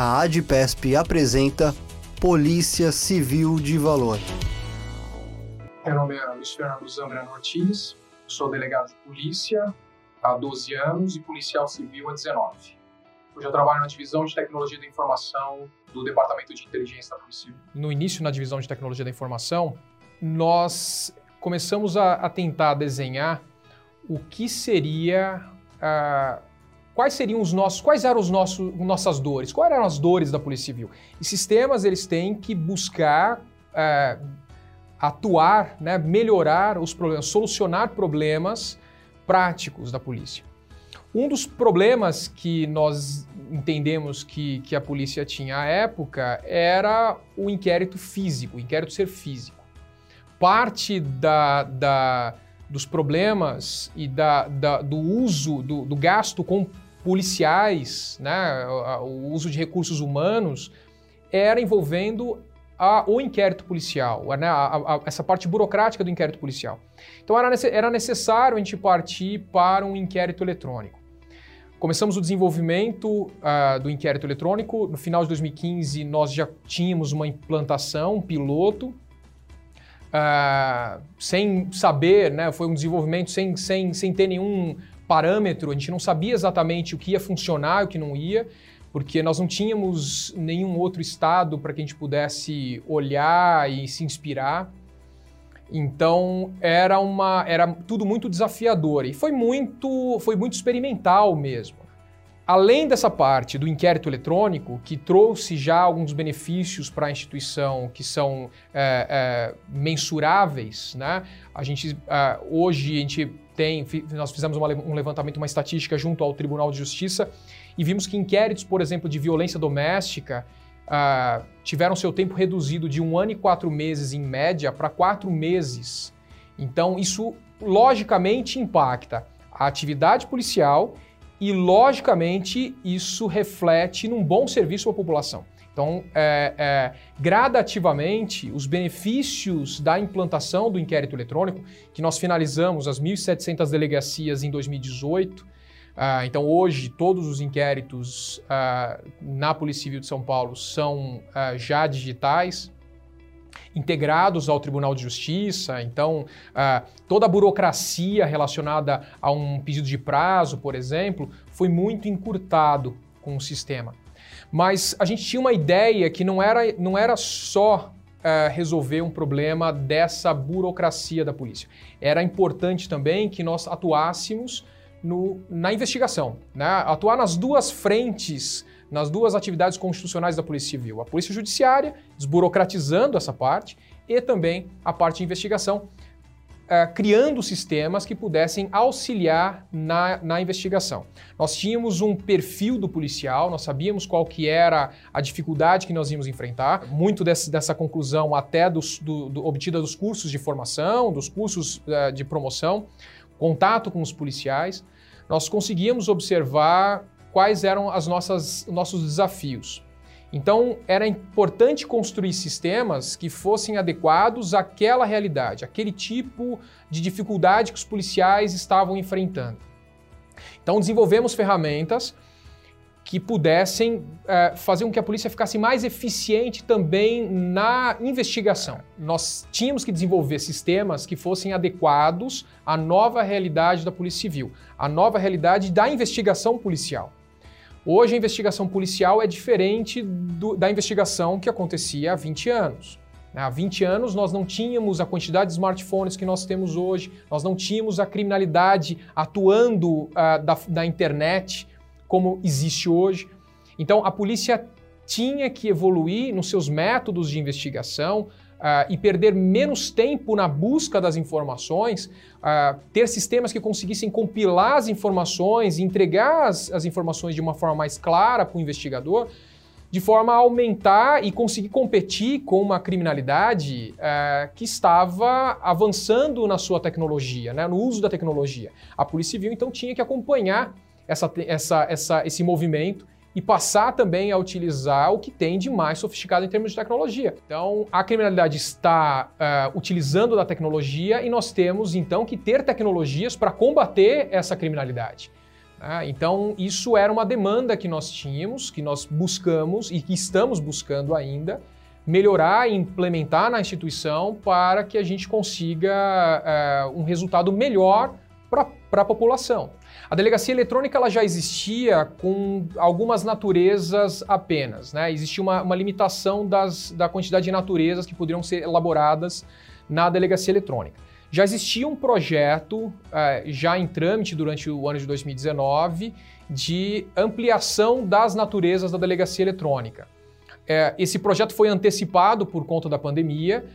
a ADPESP apresenta Polícia Civil de Valor. Meu nome é Luiz Fernando Zambrano Ortiz, sou delegado de polícia há 12 anos e policial civil há 19. Hoje eu trabalho na divisão de tecnologia da informação do Departamento de Inteligência da Polícia Civil. No início, na divisão de tecnologia da informação, nós começamos a, a tentar desenhar o que seria uh, quais seriam os nossos, quais eram os nossos, nossas dores, quais eram as dores da Polícia Civil. E sistemas eles têm que buscar uh, atuar, né, melhorar os problemas, solucionar problemas práticos da polícia. Um dos problemas que nós entendemos que, que a polícia tinha à época era o inquérito físico, o inquérito ser físico. Parte da, da dos problemas e da, da do uso, do, do, gasto com policiais, né, o uso de recursos humanos, era envolvendo a, o inquérito policial, né, a, a, essa parte burocrática do inquérito policial. Então era, era necessário a gente partir para um inquérito eletrônico. Começamos o desenvolvimento uh, do inquérito eletrônico. No final de 2015, nós já tínhamos uma implantação, um piloto, uh, sem saber, né, foi um desenvolvimento sem, sem, sem ter nenhum parâmetro, a gente não sabia exatamente o que ia funcionar e o que não ia, porque nós não tínhamos nenhum outro estado para que a gente pudesse olhar e se inspirar. Então era uma era tudo muito desafiador e foi muito foi muito experimental mesmo. Além dessa parte do inquérito eletrônico, que trouxe já alguns benefícios para a instituição que são é, é, mensuráveis, né? A gente é, hoje a gente tem, nós fizemos uma, um levantamento, uma estatística junto ao Tribunal de Justiça e vimos que inquéritos, por exemplo, de violência doméstica uh, tiveram seu tempo reduzido de um ano e quatro meses em média para quatro meses. Então isso logicamente impacta a atividade policial e logicamente isso reflete num bom serviço à população. Então, é, é, gradativamente, os benefícios da implantação do inquérito eletrônico, que nós finalizamos as 1.700 delegacias em 2018, ah, então, hoje, todos os inquéritos ah, na Polícia Civil de São Paulo são ah, já digitais, integrados ao Tribunal de Justiça. Então, toda a burocracia relacionada a um pedido de prazo, por exemplo, foi muito encurtado com o sistema. Mas a gente tinha uma ideia que não era, não era só uh, resolver um problema dessa burocracia da polícia. Era importante também que nós atuássemos no, na investigação, né? atuar nas duas frentes, nas duas atividades constitucionais da Polícia Civil. A Polícia Judiciária, desburocratizando essa parte, e também a parte de investigação, uh, criando sistemas que pudessem auxiliar na, na investigação. Nós tínhamos um perfil do policial, nós sabíamos qual que era a dificuldade que nós íamos enfrentar, muito desse, dessa conclusão até dos, do, do, obtida dos cursos de formação, dos cursos uh, de promoção, contato com os policiais, nós conseguíamos observar quais eram as nossas nossos desafios. Então, era importante construir sistemas que fossem adequados àquela realidade, aquele tipo de dificuldade que os policiais estavam enfrentando. Então, desenvolvemos ferramentas que pudessem é, fazer com que a polícia ficasse mais eficiente também na investigação. Nós tínhamos que desenvolver sistemas que fossem adequados à nova realidade da Polícia Civil, à nova realidade da investigação policial. Hoje a investigação policial é diferente do, da investigação que acontecia há 20 anos. Há 20 anos nós não tínhamos a quantidade de smartphones que nós temos hoje, nós não tínhamos a criminalidade atuando uh, da, da internet como existe hoje. Então a polícia tinha que evoluir nos seus métodos de investigação, uh, e perder menos tempo na busca das informações, uh, ter sistemas que conseguissem compilar as informações e entregar as, as informações de uma forma mais clara para o investigador, de forma a aumentar e conseguir competir com uma criminalidade uh, que estava avançando na sua tecnologia, né, no uso da tecnologia. A Polícia Civil, então, tinha que acompanhar essa, essa, essa, esse movimento e passar também a utilizar o que tem de mais sofisticado em termos de tecnologia. Então, a criminalidade está uh, utilizando da tecnologia e nós temos então que ter tecnologias para combater essa criminalidade. Né? Então, isso era uma demanda que nós tínhamos, que nós buscamos e que estamos buscando ainda melhorar e implementar na instituição para que a gente consiga é, um resultado melhor para a população. A delegacia eletrônica ela já existia com algumas naturezas apenas. Né? Existia uma, uma limitação das, da quantidade de naturezas que poderiam ser elaboradas na delegacia eletrônica. Já existia um projeto, é, já em trâmite durante o ano de 2019, de ampliação das naturezas da delegacia eletrônica. É, esse projeto foi antecipado por conta da pandemia,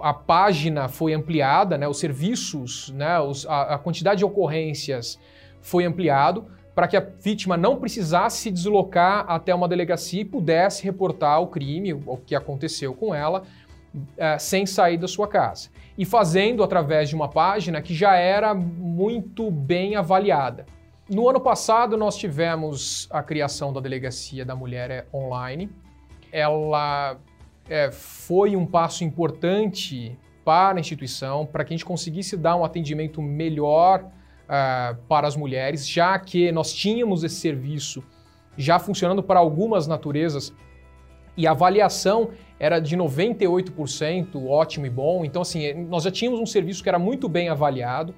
a página foi ampliada, né, os serviços, né, a, quantidade de ocorrências foi ampliado para que a vítima não precisasse se deslocar até uma delegacia e pudesse reportar o crime, o que aconteceu com ela, é, sem sair da sua casa. E fazendo através de uma página que já era muito bem avaliada. No ano passado, nós tivemos a criação da Delegacia da Mulher Online. Ela é, foi um passo importante para a instituição, para que a gente conseguisse dar um atendimento melhor uh, para as mulheres, já que nós tínhamos esse serviço já funcionando para algumas naturezas e a avaliação era de 98%, ótimo e bom. Então, assim, nós já tínhamos um serviço que era muito bem avaliado.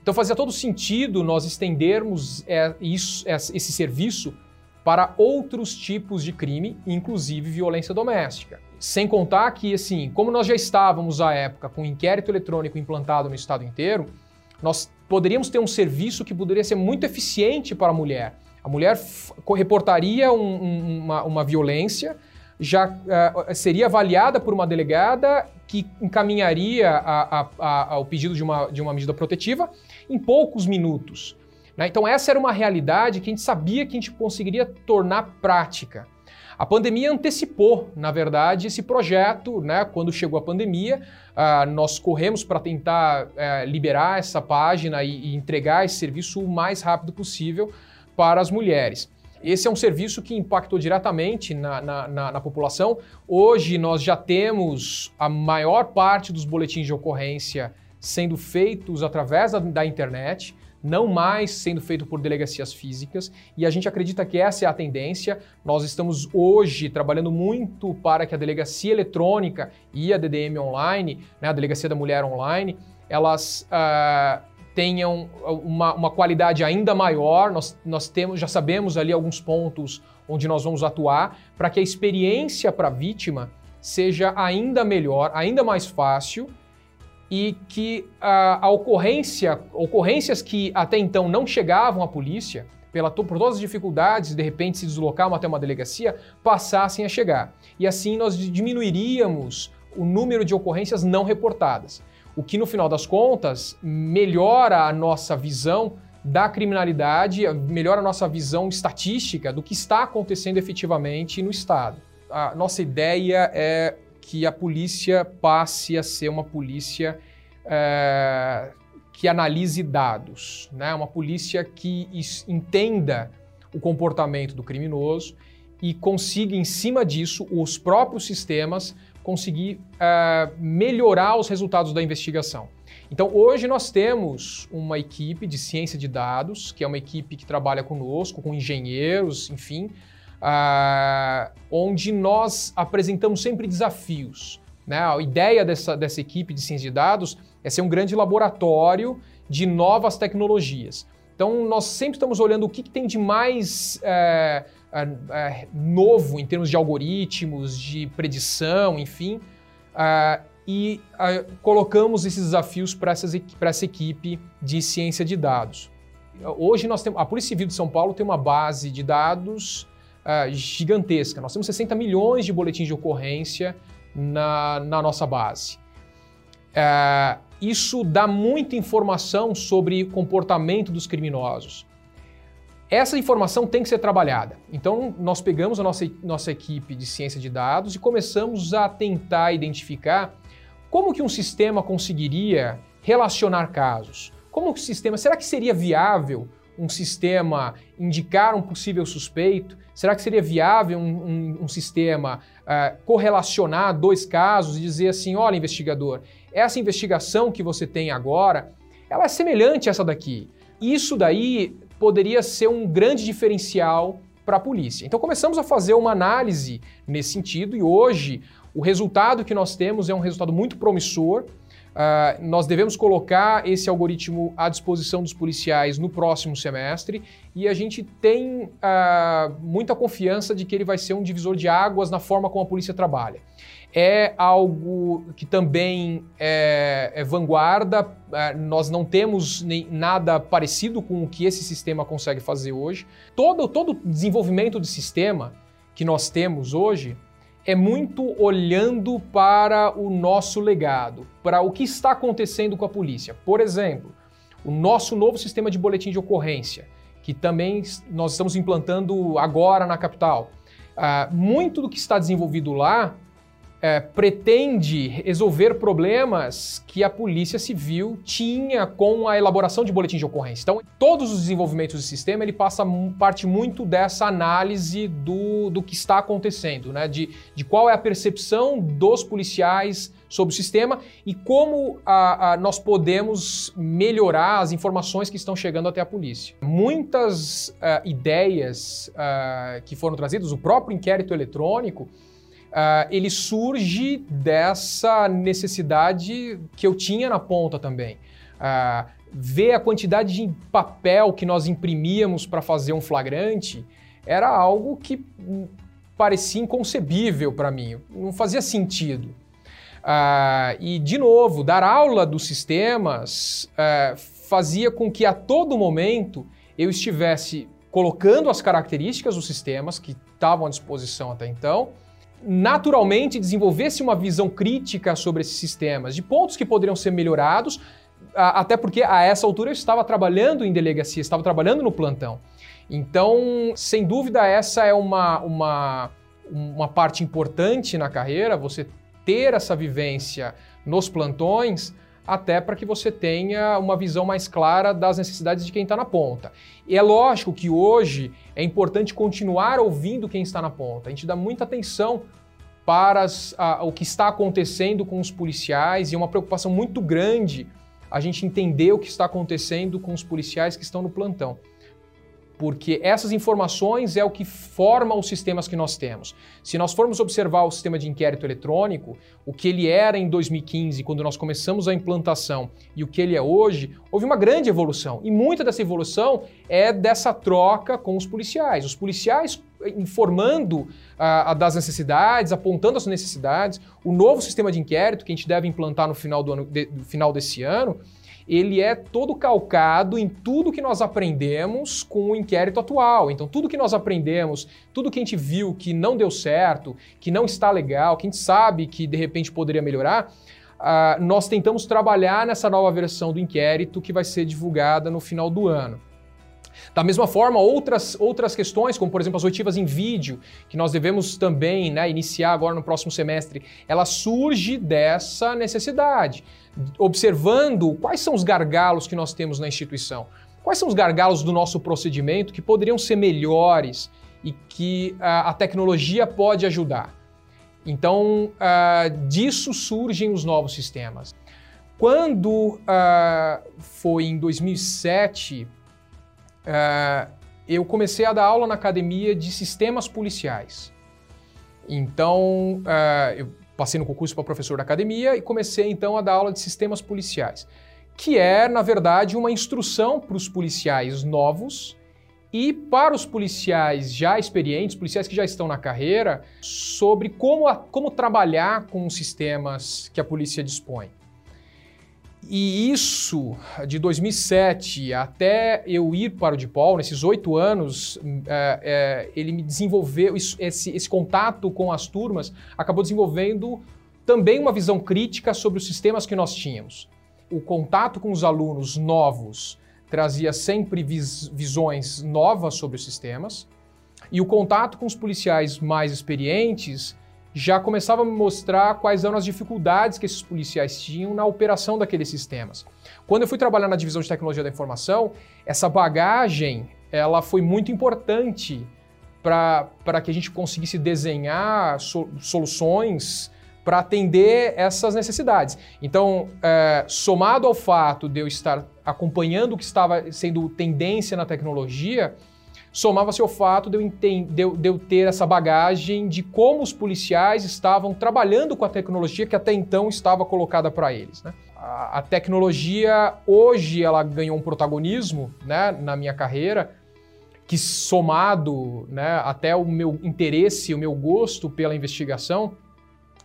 Então, fazia todo sentido nós estendermos é, isso, esse serviço para outros tipos de crime, inclusive violência doméstica. Sem contar que, assim, como nós já estávamos à época com o inquérito eletrônico implantado no estado inteiro, nós poderíamos ter um serviço que poderia ser muito eficiente para a mulher. A mulher reportaria um, um, uma, uma, violência, já uh, seria avaliada por uma delegada que encaminharia a, a, a, pedido de uma, de uma medida protetiva em poucos minutos. Né? Então, essa era uma realidade que a gente sabia que a gente conseguiria tornar prática. A pandemia antecipou, na verdade, esse projeto. Né? Quando chegou a pandemia, uh, nós corremos para tentar uh, liberar essa página e, e entregar esse serviço o mais rápido possível para as mulheres. Esse é um serviço que impactou diretamente na, na, na, na, população. Hoje nós já temos a maior parte dos boletins de ocorrência sendo feitos através da, da internet não mais sendo feito por delegacias físicas, e a gente acredita que essa é a tendência. Nós estamos hoje trabalhando muito para que a delegacia eletrônica e a DDM online, né, a Delegacia da Mulher Online, elas uh, tenham uma, uma, qualidade ainda maior. Nós, nós temos, já sabemos ali alguns pontos onde nós vamos atuar para que a experiência para a vítima seja ainda melhor, ainda mais fácil e que a, a ocorrência, ocorrências que até então não chegavam à polícia, pela, por todas as dificuldades de repente se deslocar até uma delegacia, passassem a chegar. E assim nós diminuiríamos o número de ocorrências não reportadas, o que no final das contas melhora a nossa visão da criminalidade, melhora a nossa visão estatística do que está acontecendo efetivamente no Estado. A nossa ideia é que a polícia passe a ser uma polícia é, que analise dados, né? uma polícia que entenda o comportamento do criminoso e consiga, em cima disso, os próprios sistemas conseguir é, melhorar os resultados da investigação. Então, hoje nós temos uma equipe de ciência de dados, que é uma equipe que trabalha conosco, com engenheiros, enfim, uh, onde nós apresentamos sempre desafios. Né? A ideia dessa, dessa equipe de ciência de dados é ser um grande laboratório de novas tecnologias. Então, nós sempre estamos olhando o que, que tem de mais é, é, novo em termos de algoritmos, de predição, enfim, é, e colocamos esses desafios para essa equipe de ciência de dados. Hoje, nós temos, a Polícia Civil de São Paulo tem uma base de dados uh, gigantesca. Nós temos 60 milhões de boletins de ocorrência na, na nossa base. Uh, isso dá muita informação sobre comportamento dos criminosos. Essa informação tem que ser trabalhada. Então, nós pegamos a nossa, nossa equipe de ciência de dados e começamos a tentar identificar como que um sistema conseguiria relacionar casos. Como que o sistema, será que seria viável um sistema indicar um possível suspeito? Será que seria viável um, um, um sistema uh, correlacionar dois casos e dizer assim, olha, investigador, essa investigação que você tem agora, ela é semelhante a essa daqui. Isso daí poderia ser um grande diferencial para a polícia. Então começamos a fazer uma análise nesse sentido e hoje o resultado que nós temos é um resultado muito promissor. Uh, nós devemos colocar esse algoritmo à disposição dos policiais no próximo semestre e a gente tem uh, muita confiança de que ele vai ser um divisor de águas na forma como a polícia trabalha. É algo que também é, é vanguarda, uh, nós não temos nem nada parecido com o que esse sistema consegue fazer hoje. Todo, todo desenvolvimento de sistema que nós temos hoje é muito olhando para o nosso legado, para o que está acontecendo com a polícia. Por exemplo, o nosso novo sistema de boletim de ocorrência, que também nós estamos implantando agora na capital. Uh, muito do que está desenvolvido lá é, pretende resolver problemas que a Polícia Civil tinha com a elaboração de boletim de ocorrência. Então, todos os desenvolvimentos do sistema, ele passa parte muito dessa análise do, do que está acontecendo, né? de, de qual é a percepção dos policiais sobre o sistema e como a, a, nós podemos melhorar as informações que estão chegando até a polícia. Muitas uh, ideias uh, que foram trazidas, o próprio inquérito eletrônico, uh, ele surge dessa necessidade que eu tinha na ponta também. Uh, ver a quantidade de papel que nós imprimíamos para fazer um flagrante era algo que parecia inconcebível para mim, não fazia sentido. Uh, e, de novo, dar aula dos sistemas fazia com que a todo momento eu estivesse colocando as características dos sistemas que estavam à disposição até então naturalmente desenvolvesse uma visão crítica sobre esses sistemas, de pontos que poderiam ser melhorados, até porque a essa altura eu estava trabalhando em delegacia, estava trabalhando no plantão. Então, sem dúvida, essa é uma, uma, uma parte importante na carreira, você ter essa vivência nos plantões, até para que você tenha uma visão mais clara das necessidades de quem está na ponta. E é lógico que hoje é importante continuar ouvindo quem está na ponta. A gente dá muita atenção para as, a, o que está acontecendo com os policiais e é uma preocupação muito grande a gente entender o que está acontecendo com os policiais que estão no plantão porque essas informações é o que forma os sistemas que nós temos. Se nós formos observar o sistema de inquérito eletrônico, o que ele era em 2015, quando nós começamos a implantação, e o que ele é hoje, houve uma grande evolução. E muita dessa evolução é dessa troca com os policiais. Os policiais informando uh, das necessidades, apontando as necessidades. O novo sistema de inquérito que a gente deve implantar no final, do ano, de, final desse ano, ele é todo calcado em tudo que nós aprendemos com o inquérito atual. Então, tudo que nós aprendemos, tudo que a gente viu que não deu certo, que não está legal, que a gente sabe que de repente poderia melhorar, uh, nós tentamos trabalhar nessa nova versão do inquérito que vai ser divulgada no final do ano. Da mesma forma, outras, outras questões, como por exemplo as oitivas em vídeo, que nós devemos também né, iniciar agora no próximo semestre, ela surge dessa necessidade, observando quais são os gargalos que nós temos na instituição, quais são os gargalos do nosso procedimento que poderiam ser melhores e que a, a tecnologia pode ajudar. Então, uh, disso surgem os novos sistemas. Quando uh, foi em 2007, uh, eu comecei a dar aula na academia de sistemas policiais. Então, eu passei no concurso para professor da academia e comecei então a dar aula de sistemas policiais, que é, na verdade, uma instrução para os policiais novos e para os policiais já experientes, policiais que já estão na carreira, sobre como, a, como trabalhar com os sistemas que a polícia dispõe. E isso, de 2007 até eu ir para o DePaul, nesses oito anos, é, é, ele me desenvolveu, isso, esse, esse contato com as turmas acabou desenvolvendo também uma visão crítica sobre os sistemas que nós tínhamos. O contato com os alunos novos trazia sempre vis, visões novas sobre os sistemas, e o contato com os policiais mais experientes já começava a me mostrar quais eram as dificuldades que esses policiais tinham na operação daqueles sistemas. Quando eu fui trabalhar na divisão de tecnologia da informação, essa bagagem ela foi muito importante para que a gente conseguisse desenhar so, soluções para atender essas necessidades. Então, é, somado ao fato de eu estar acompanhando o que estava sendo tendência na tecnologia, somava-se ao fato de eu, de, eu, de eu, ter essa bagagem de como os policiais estavam trabalhando com a tecnologia que até então estava colocada para eles. Né? A, a, tecnologia hoje ela ganhou um protagonismo né, na minha carreira que somado né, até o meu interesse, o meu gosto pela investigação,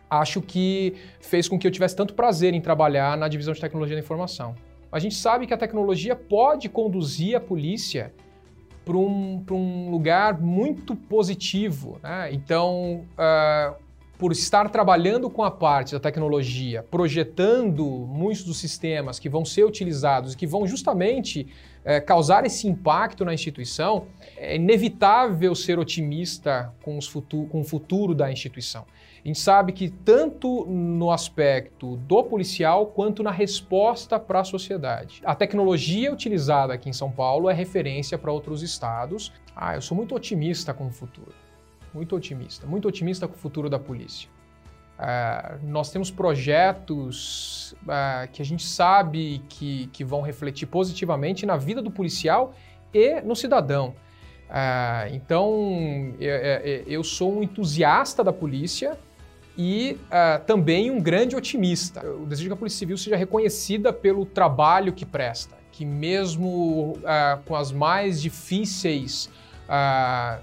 acho que fez com que eu tivesse tanto prazer em trabalhar na divisão de tecnologia da informação. A gente sabe que a tecnologia pode conduzir a polícia para um, um lugar muito positivo. Né? Então, uh, por estar trabalhando com a parte da tecnologia, projetando muitos dos sistemas que vão ser utilizados e que vão justamente uh, causar esse impacto na instituição, é inevitável ser otimista com, futu com o futuro da instituição. A gente sabe que tanto no aspecto do policial quanto na resposta para a sociedade. A tecnologia utilizada aqui em São Paulo é referência para outros estados. Ah, eu sou muito otimista com o futuro. Muito otimista. Muito otimista com o futuro da polícia. Uh, nós temos projetos uh, que a gente sabe que, que vão refletir positivamente na vida do policial e no cidadão. Uh, então, eu, eu sou um entusiasta da polícia, e também um grande otimista. Eu desejo que a Polícia Civil seja reconhecida pelo trabalho que presta, que mesmo com as mais difíceis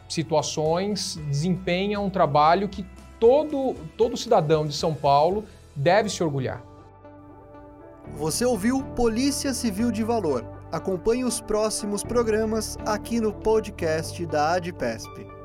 situações, desempenha um trabalho que todo, todo cidadão de São Paulo deve se orgulhar. Você ouviu Polícia Civil de Valor. Acompanhe os próximos programas aqui no podcast da ADPESP.